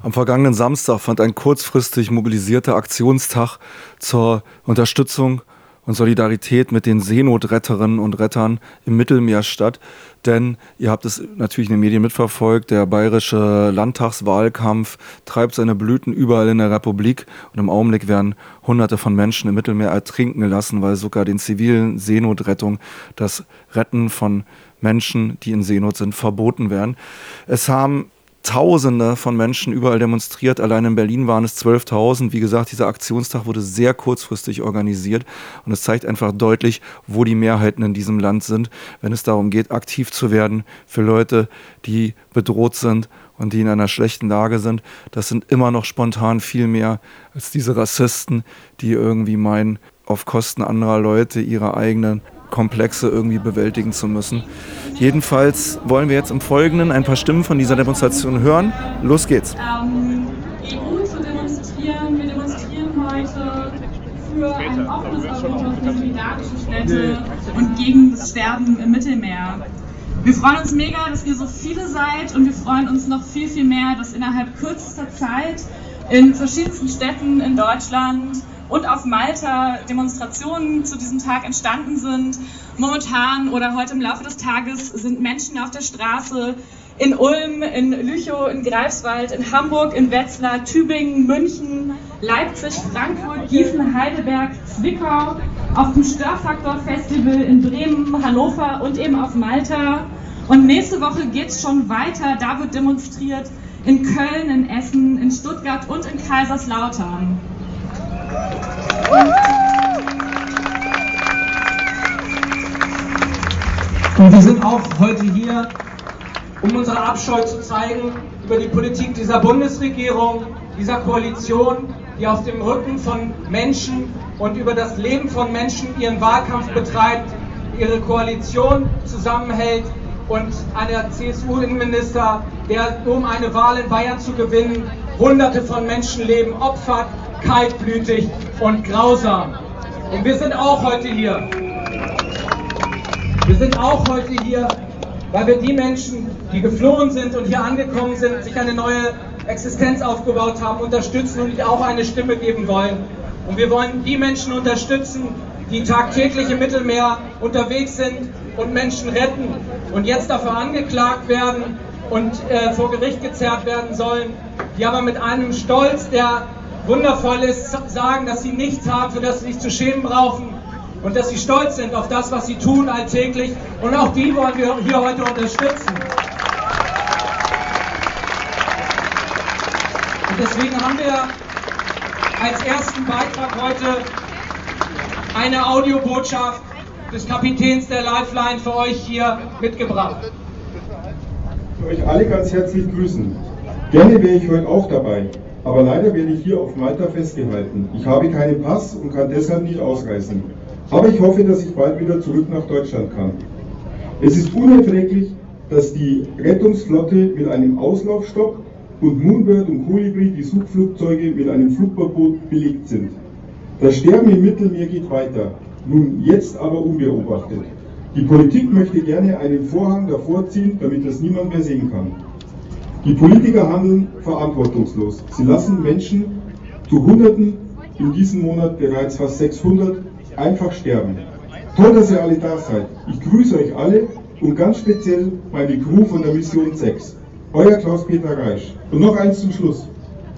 Am vergangenen Samstag fand ein kurzfristig mobilisierter Aktionstag zur Unterstützung und Solidarität mit den Seenotretterinnen und Rettern im Mittelmeer statt. Denn ihr habt es natürlich in den Medien mitverfolgt, der bayerische Landtagswahlkampf treibt seine Blüten überall in der Republik und im Augenblick werden Hunderte von Menschen im Mittelmeer ertrinken gelassen, weil sogar den zivilen Seenotrettung das Retten von Menschen, die in Seenot sind, verboten werden. Es haben Tausende von Menschen überall demonstriert. Allein in Berlin waren es 12.000. Wie gesagt, dieser Aktionstag wurde sehr kurzfristig organisiert und es zeigt einfach deutlich, wo die Mehrheiten in diesem Land sind, wenn es darum geht, aktiv zu werden für Leute, die bedroht sind und die in einer schlechten Lage sind. Das sind immer noch spontan viel mehr als diese Rassisten, die irgendwie meinen, auf Kosten anderer Leute ihre eigenen Komplexe irgendwie bewältigen zu müssen. Jedenfalls wollen wir jetzt im Folgenden ein paar Stimmen von dieser Demonstration hören. Los geht's. Ähm, EU zu demonstrieren. Wir demonstrieren heute für ein offenes Europa, für solidarische Städte und gegen das Sterben im Mittelmeer. Wir freuen uns mega, dass ihr so viele seid und wir freuen uns noch viel, viel mehr, dass innerhalb kürzester Zeit in verschiedensten Städten in Deutschland und auf Malta Demonstrationen zu diesem Tag entstanden sind. Momentan oder heute im Laufe des Tages sind Menschen auf der Straße in Ulm, in Lüchow, in Greifswald, in Hamburg, in Wetzlar, Tübingen, München, Leipzig, Frankfurt, Gießen, Heidelberg, Zwickau, auf dem Störfaktor Festival in Bremen, Hannover und eben auf Malta. Und nächste Woche geht es schon weiter. Da wird demonstriert in Köln, in Essen, in Stuttgart und in Kaiserslautern. Und wir sind auch heute hier, um unsere Abscheu zu zeigen über die Politik dieser Bundesregierung, dieser Koalition, die auf dem Rücken von Menschen und über das Leben von Menschen ihren Wahlkampf betreibt, ihre Koalition zusammenhält und einer CSU-Innenminister, der um eine Wahl in Bayern zu gewinnen, hunderte von Menschenleben opfert kaltblütig und grausam. Und wir sind auch heute hier. Wir sind auch heute hier, weil wir die Menschen, die geflohen sind und hier angekommen sind, sich eine neue Existenz aufgebaut haben, unterstützen und auch eine Stimme geben wollen. Und wir wollen die Menschen unterstützen, die tagtäglich im Mittelmeer unterwegs sind und Menschen retten und jetzt dafür angeklagt werden und äh, vor Gericht gezerrt werden sollen, die aber mit einem Stolz, der wundervoll ist, sagen, dass sie nichts haben, das sie sich zu schämen brauchen und dass sie stolz sind auf das, was sie tun alltäglich. Und auch die wollen wir hier heute unterstützen. Und deswegen haben wir als ersten Beitrag heute eine Audiobotschaft des Kapitäns der Lifeline für euch hier mitgebracht. Ich euch alle ganz herzlich grüßen. Gerne wäre ich heute auch dabei. Aber leider werde ich hier auf Malta festgehalten. Ich habe keinen Pass und kann deshalb nicht ausreisen. Aber ich hoffe, dass ich bald wieder zurück nach Deutschland kann. Es ist unerträglich, dass die Rettungsflotte mit einem Auslaufstopp und Moonbird und Colibri, die Suchflugzeuge, mit einem Flugverbot belegt sind. Das Sterben im Mittelmeer geht weiter, nun jetzt aber unbeobachtet. Die Politik möchte gerne einen Vorhang davor ziehen, damit das niemand mehr sehen kann. Die Politiker handeln verantwortungslos. Sie lassen Menschen zu Hunderten, in diesem Monat bereits fast 600, einfach sterben. Toll, dass ihr alle da seid. Ich grüße euch alle und ganz speziell meine Crew von der Mission 6. Euer Klaus-Peter Reisch. Und noch eins zum Schluss.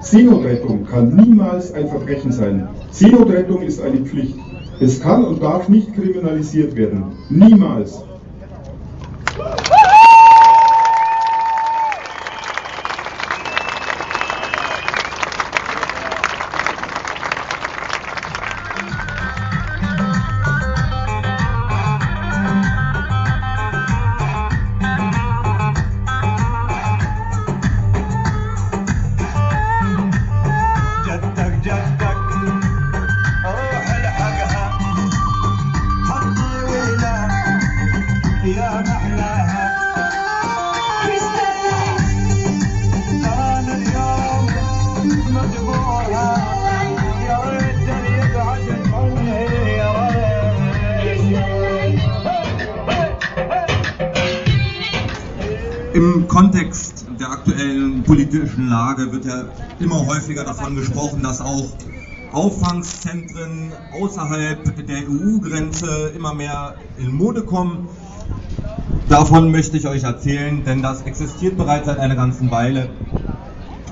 Seenotrettung kann niemals ein Verbrechen sein. Seenotrettung ist eine Pflicht. Es kann und darf nicht kriminalisiert werden. Niemals. Im Kontext der aktuellen politischen Lage wird ja immer häufiger davon gesprochen, dass auch Auffangszentren außerhalb der EU-Grenze immer mehr in Mode kommen. Davon möchte ich euch erzählen, denn das existiert bereits seit einer ganzen Weile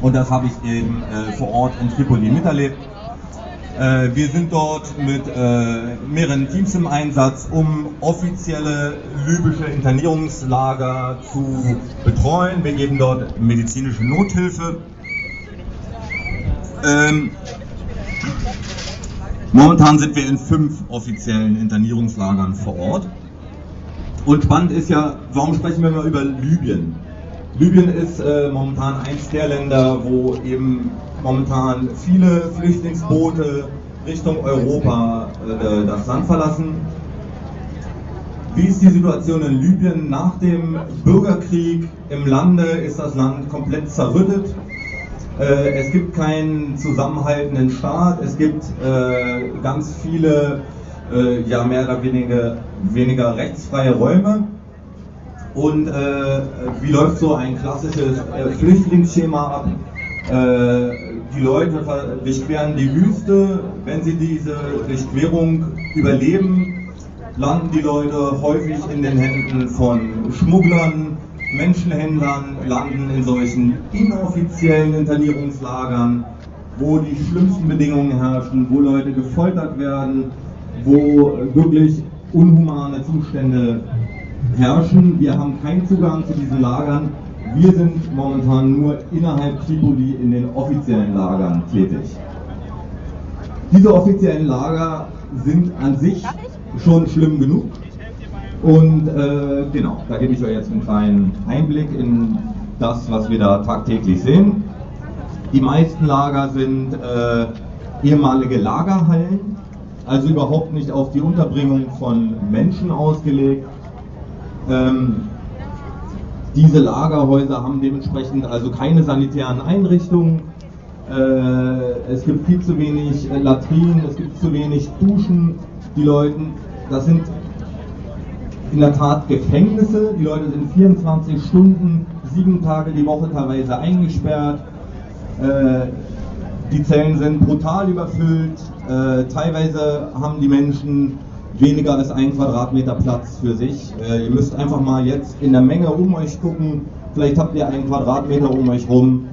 und das habe ich eben äh, vor Ort in Tripoli miterlebt. Äh, wir sind dort mit äh, mehreren Teams im Einsatz, um offizielle libysche Internierungslager zu betreuen. Wir geben dort medizinische Nothilfe. Ähm, momentan sind wir in fünf offiziellen Internierungslagern vor Ort. Und spannend ist ja, warum sprechen wir mal über Libyen? Libyen ist äh, momentan eins der Länder, wo eben momentan viele Flüchtlingsboote Richtung Europa äh, das Land verlassen. Wie ist die Situation in Libyen nach dem Bürgerkrieg im Lande? Ist das Land komplett zerrüttet? Äh, es gibt keinen zusammenhaltenden Staat, es gibt äh, ganz viele, äh, ja mehr oder weniger, weniger rechtsfreie Räume. Und äh, wie läuft so ein klassisches äh, Flüchtlingsschema ab? Äh, die Leute durchqueren die Wüste. Wenn sie diese Durchquerung überleben, landen die Leute häufig in den Händen von Schmugglern, Menschenhändlern, landen in solchen inoffiziellen Internierungslagern, wo die schlimmsten Bedingungen herrschen, wo Leute gefoltert werden, wo wirklich unhumane Zustände herrschen. Wir haben keinen Zugang zu diesen Lagern. Wir sind momentan nur innerhalb Tripoli in den offiziellen Lagern tätig. Diese offiziellen Lager sind an sich schon schlimm genug. Und äh, genau, da gebe ich euch jetzt einen kleinen Einblick in das, was wir da tagtäglich sehen. Die meisten Lager sind äh, ehemalige Lagerhallen, also überhaupt nicht auf die Unterbringung von Menschen ausgelegt. Ähm, diese Lagerhäuser haben dementsprechend also keine sanitären Einrichtungen. Äh, es gibt viel zu wenig äh, Latrinen, es gibt zu wenig Duschen. Die Leute, das sind in der Tat Gefängnisse. Die Leute sind 24 Stunden, sieben Tage die Woche teilweise eingesperrt. Äh, die Zellen sind brutal überfüllt. Äh, teilweise haben die Menschen weniger als ein Quadratmeter Platz für sich. Äh, ihr müsst einfach mal jetzt in der Menge um euch gucken. Vielleicht habt ihr einen Quadratmeter um euch rum.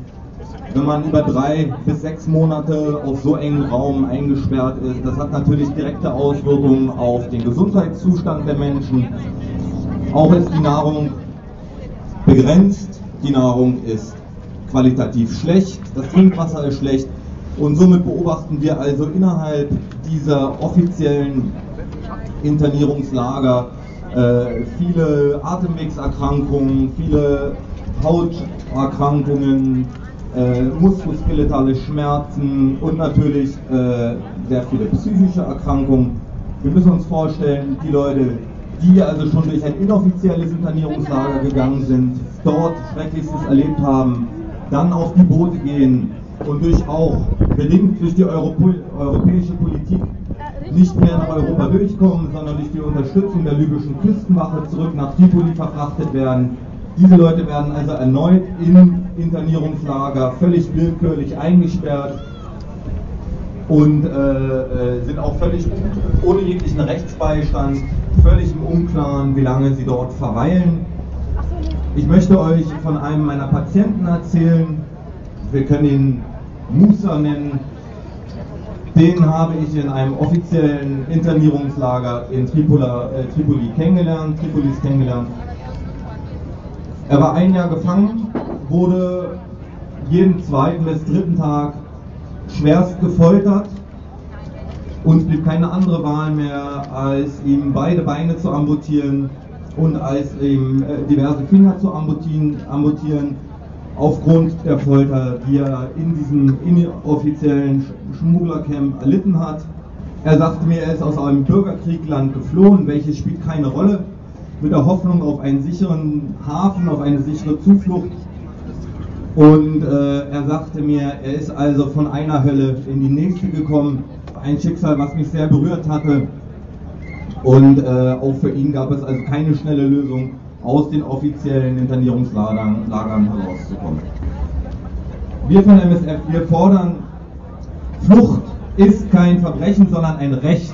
Wenn man über drei bis sechs Monate auf so engen Raum eingesperrt ist, das hat natürlich direkte Auswirkungen auf den Gesundheitszustand der Menschen. Auch ist die Nahrung begrenzt, die Nahrung ist qualitativ schlecht, das Trinkwasser ist schlecht und somit beobachten wir also innerhalb dieser offiziellen Internierungslager, äh, viele Atemwegserkrankungen, viele Hauterkrankungen, äh, muskuloskeletale Schmerzen und natürlich äh, sehr viele psychische Erkrankungen. Wir müssen uns vorstellen, die Leute, die also schon durch ein inoffizielles Internierungslager gegangen sind, dort Schrecklichstes erlebt haben, dann auf die Boote gehen und durch auch bedingt durch die Europä europäische Politik nicht mehr nach Europa durchkommen, sondern durch die Unterstützung der libyschen Küstenwache zurück nach Tripoli verfrachtet werden. Diese Leute werden also erneut in Internierungslager völlig willkürlich eingesperrt und äh, äh, sind auch völlig ohne jeglichen Rechtsbeistand, völlig im Unklaren, wie lange sie dort verweilen. Ich möchte euch von einem meiner Patienten erzählen. Wir können ihn Musa nennen. Den habe ich in einem offiziellen Internierungslager in Tripola, äh, Tripoli kennengelernt, Tripolis kennengelernt. Er war ein Jahr gefangen, wurde jeden zweiten bis dritten Tag schwerst gefoltert und blieb keine andere Wahl mehr, als ihm beide Beine zu amputieren und als ihm äh, diverse Finger zu amputieren, amputieren aufgrund der Folter, die er in diesem inoffiziellen Schmugglercamp erlitten hat. Er sagte mir, er ist aus einem Bürgerkriegland geflohen, welches spielt keine Rolle, mit der Hoffnung auf einen sicheren Hafen, auf eine sichere Zuflucht. Und äh, er sagte mir, er ist also von einer Hölle in die nächste gekommen. Ein Schicksal, was mich sehr berührt hatte. Und äh, auch für ihn gab es also keine schnelle Lösung aus den offiziellen Internierungslagern Lagern herauszukommen. Wir von MSF, wir fordern, Flucht ist kein Verbrechen, sondern ein Recht.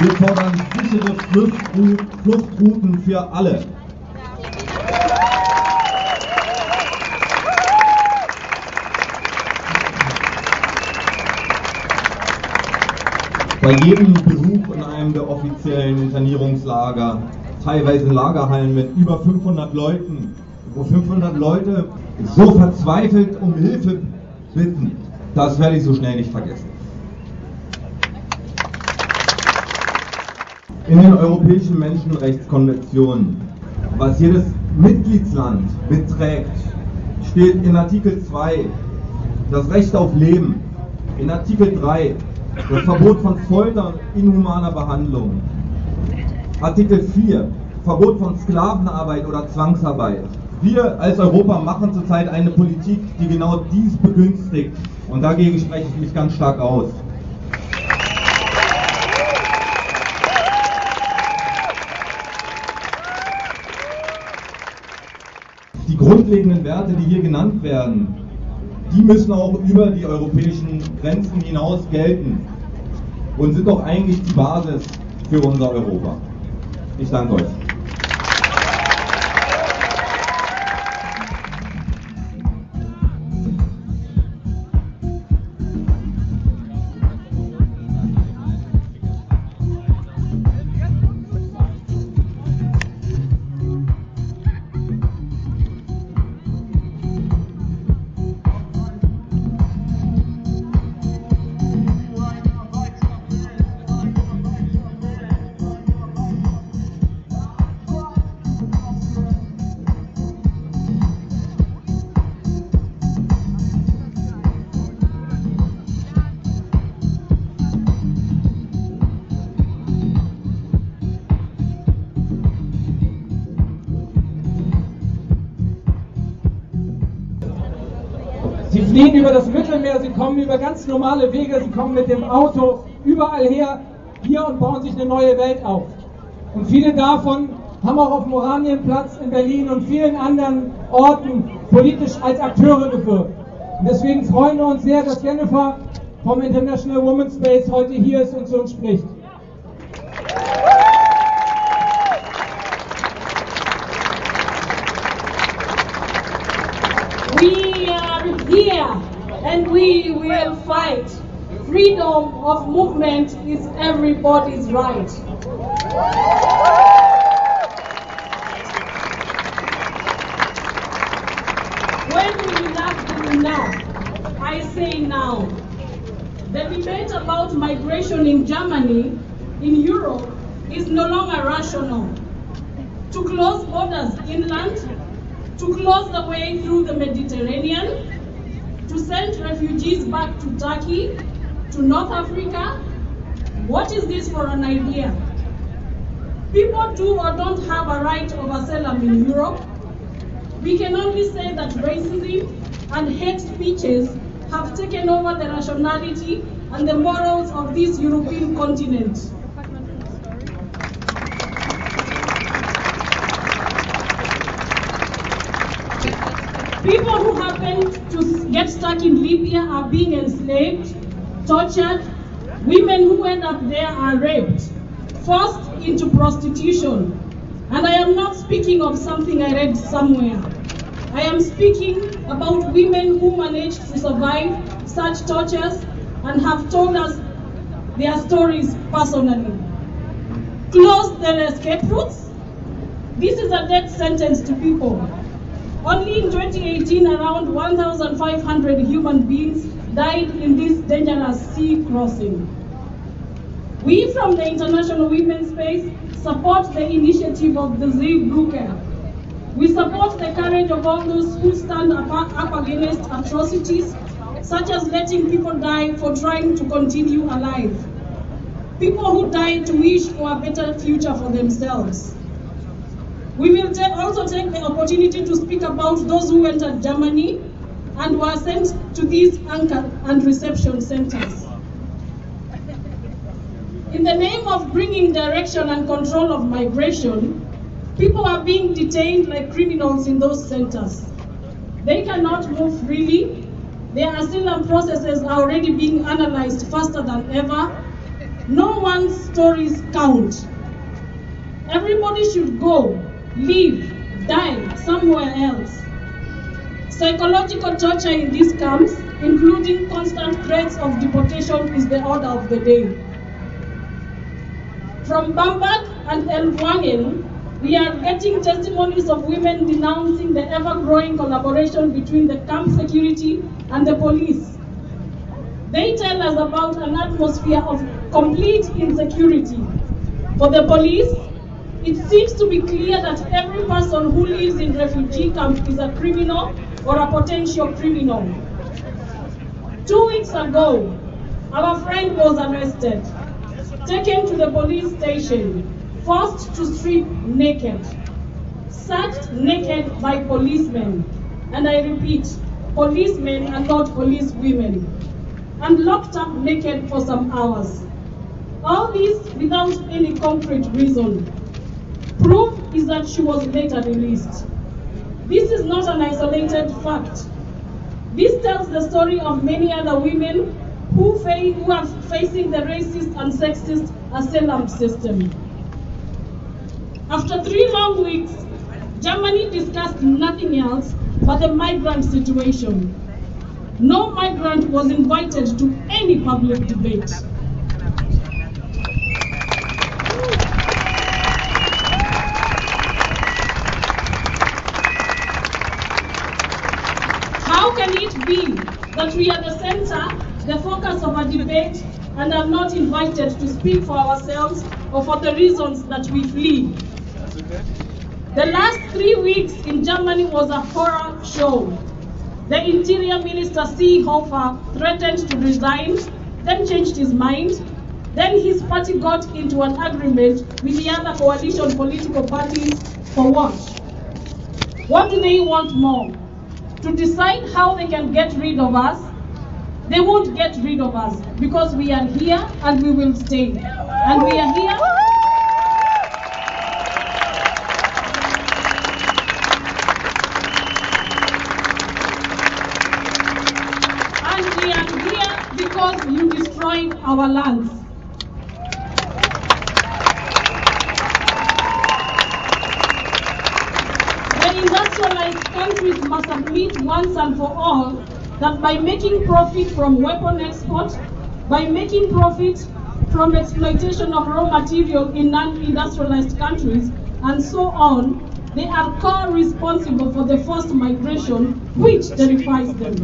Wir fordern sichere Fluchtrouten für alle. Bei jedem Besuch in einem der offiziellen Internierungslager, teilweise Lagerhallen mit über 500 Leuten, wo 500 Leute so verzweifelt um Hilfe bitten, das werde ich so schnell nicht vergessen. in den europäischen Menschenrechtskonventionen, was jedes Mitgliedsland beträgt, steht in Artikel 2 das Recht auf Leben, in Artikel 3 das Verbot von Folter und inhumaner Behandlung, Artikel 4 Verbot von Sklavenarbeit oder Zwangsarbeit. Wir als Europa machen zurzeit eine Politik, die genau dies begünstigt und dagegen spreche ich mich ganz stark aus. die grundlegenden Werte, die hier genannt werden, die müssen auch über die europäischen Grenzen hinaus gelten und sind doch eigentlich die Basis für unser Europa. Ich danke euch. Sie fliegen über das Mittelmeer, sie kommen über ganz normale Wege, sie kommen mit dem Auto überall her hier und bauen sich eine neue Welt auf. Und viele davon haben auch auf dem Oranienplatz in Berlin und vielen anderen Orten politisch als Akteure gewirkt. Und deswegen freuen wir uns sehr, dass Jennifer vom International Women's Space heute hier ist und zu uns spricht. We here and we will fight. Freedom of movement is everybody's right. When will enough be enough? I say now. The debate about migration in Germany, in Europe, is no longer rational. To close borders inland, to close the way through the Mediterranean, to send refugees back to Turkey, to North Africa. What is this for an idea? People do or don't have a right of asylum in Europe. We can only say that racism and hate speeches have taken over the rationality and the morals of this European continent. People who happen in Libya are being enslaved, tortured. Women who end up there are raped, forced into prostitution. And I am not speaking of something I read somewhere. I am speaking about women who managed to survive such tortures and have told us their stories personally. Close their escape routes. This is a death sentence to people. Only in 2018, around 1,500 human beings died in this dangerous sea crossing. We from the International Women's Space support the initiative of the Zeebrugge. We support the courage of all those who stand up, up against atrocities, such as letting people die for trying to continue alive. People who die to wish for a better future for themselves. We will ta- also take the opportunity to speak about those who entered Germany and were sent to these anchor and reception centers. In the name of bringing direction and control of migration, people are being detained like criminals in those centers. They cannot move freely. Their asylum processes are already being analyzed faster than ever. No one's stories count. Everybody should go, live, die somewhere else. Psychological torture in these camps, including constant threats of deportation, is the order of the day. From Bamberg and Elwangen, we are getting testimonies of women denouncing the ever-growing collaboration between the camp security and the police. They tell us about an atmosphere of complete insecurity. For the police, it seems to be clear that every person who lives in refugee camp is a criminal or a potential criminal. Two weeks ago, our friend was arrested taken to the police station, forced to strip naked, searched naked by policemen, and I repeat, policemen and not police women, and locked up naked for some hours. All this without any concrete reason. Proof is that she was later released. This is not an isolated fact. This tells the story of many other women who, who are facing the racist and sexist asylum system. After three long weeks, Germany discussed nothing else but the migrant situation. No migrant was invited to any public debate. How can it be that we are the center the focus of a debate and are not invited to speak for ourselves or for the reasons that we flee. The last three weeks in Germany was a horror show. The Interior Minister Seehofer threatened to resign, then changed his mind. Then his party got into an agreement with the other coalition political parties for what? What do they want more? To decide how they can get rid of us they won't get rid of us because we are here and we will stay. And we are here. And we are here because you destroyed our lands. The industrialized countries must admit once and for all that by making profit from weapon export, by making profit from exploitation of raw material in non-industrialized countries, and so on, they are co-responsible for the forced migration, which terrifies them.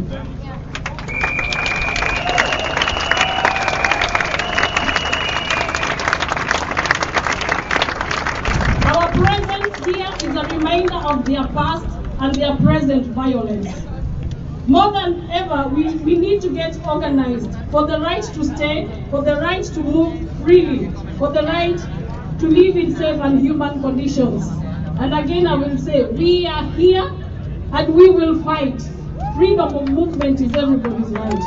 Our presence here is a reminder of their past and their present violence. More than ever, we, we need to get organized for the right to stay, for the right to move freely, for the right to live in safe and human conditions. And again, I will say, we are here and we will fight. Freedom of movement is everybody's right.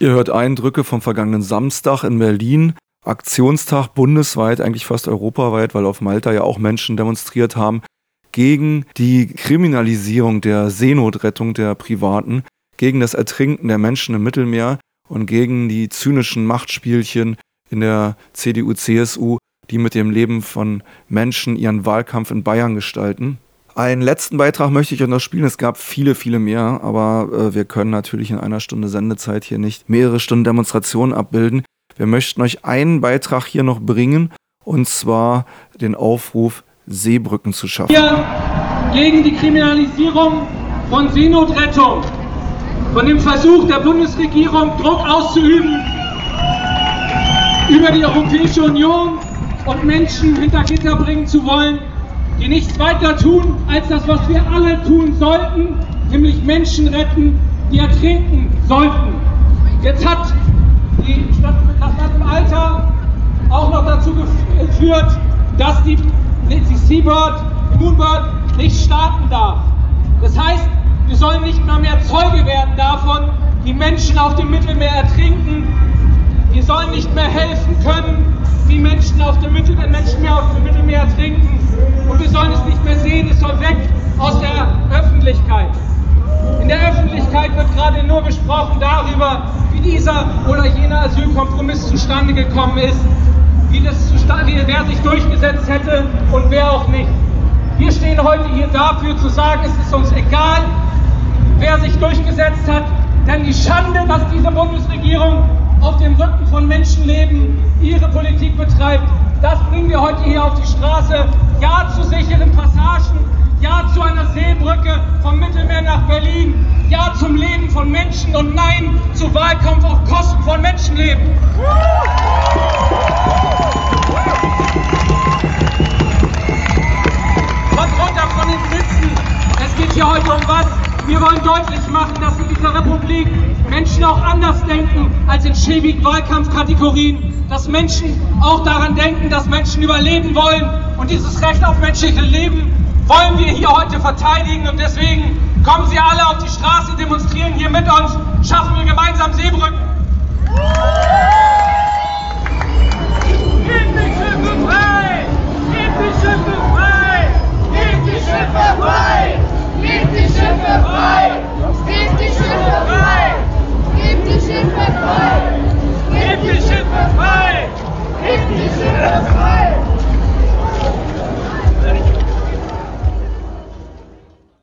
Ihr hört Eindrücke vom vergangenen Samstag in Berlin. Aktionstag bundesweit, eigentlich fast europaweit, weil auf Malta ja auch Menschen demonstriert haben gegen die Kriminalisierung der Seenotrettung der Privaten, gegen das Ertrinken der Menschen im Mittelmeer und gegen die zynischen Machtspielchen in der CDU-CSU, die mit dem Leben von Menschen ihren Wahlkampf in Bayern gestalten. Einen letzten Beitrag möchte ich noch spielen. Es gab viele, viele mehr, aber äh, wir können natürlich in einer Stunde Sendezeit hier nicht mehrere Stunden Demonstrationen abbilden. Wir möchten euch einen Beitrag hier noch bringen, und zwar den Aufruf, Seebrücken zu schaffen. Wir gegen die Kriminalisierung von Seenotrettung, von dem Versuch der Bundesregierung, Druck auszuüben über die Europäische Union und Menschen hinter Gitter bringen zu wollen, die nichts weiter tun, als das, was wir alle tun sollten, nämlich Menschen retten, die ertrinken sollten. Jetzt hat die Stadt, hat im Alter auch noch dazu geführt, dass die, die Seabird Moonbird nicht starten darf. Das heißt, wir sollen nicht mal mehr Zeuge werden davon, wie Menschen auf dem Mittelmeer ertrinken. Wir sollen nicht mehr helfen können, wie Menschen auf dem Mittelmeer, Menschen mehr auf dem Mittelmeer ertrinken. Und wir sollen es nicht mehr sehen, es soll weg aus der Öffentlichkeit. In der Öffentlichkeit wird gerade nur gesprochen darüber, wie dieser oder jener Asylkompromiss zustande gekommen ist, wie das zustande, wer sich durchgesetzt hätte und wer auch nicht. Wir stehen heute hier dafür zu sagen, es ist uns egal, wer sich durchgesetzt hat, denn die Schande, dass diese Bundesregierung auf dem Rücken von Menschenleben ihre Politik betreibt, das bringen wir heute hier auf die Straße. Ja zu sicheren Passagen, ja zu einer Seebrücke vom Mittelmeer nach Berlin, ja zum Leben von Menschen und nein zu Wahlkampf auf Kosten von Menschenleben. Kommt runter von den Sitzen. Es geht hier heute um was? Wir wollen deutlich machen, dass in dieser Republik Menschen auch anders denken als in schäbigen Wahlkampfkategorien. Dass Menschen auch daran denken, dass Menschen überleben wollen. Und dieses Recht auf menschliche Leben wollen wir hier heute verteidigen und deswegen kommen Sie alle auf die Straße, demonstrieren hier mit uns, schaffen wir gemeinsam Seebrücken. Gib die Schiffe frei! Gib die Schiffe frei! Gib die Schiffe frei! Gib die Schiffe frei! Gib die Schiffe frei! Gib die Schiffe frei! Gib die Schiffe frei! Gib die Schiffe frei!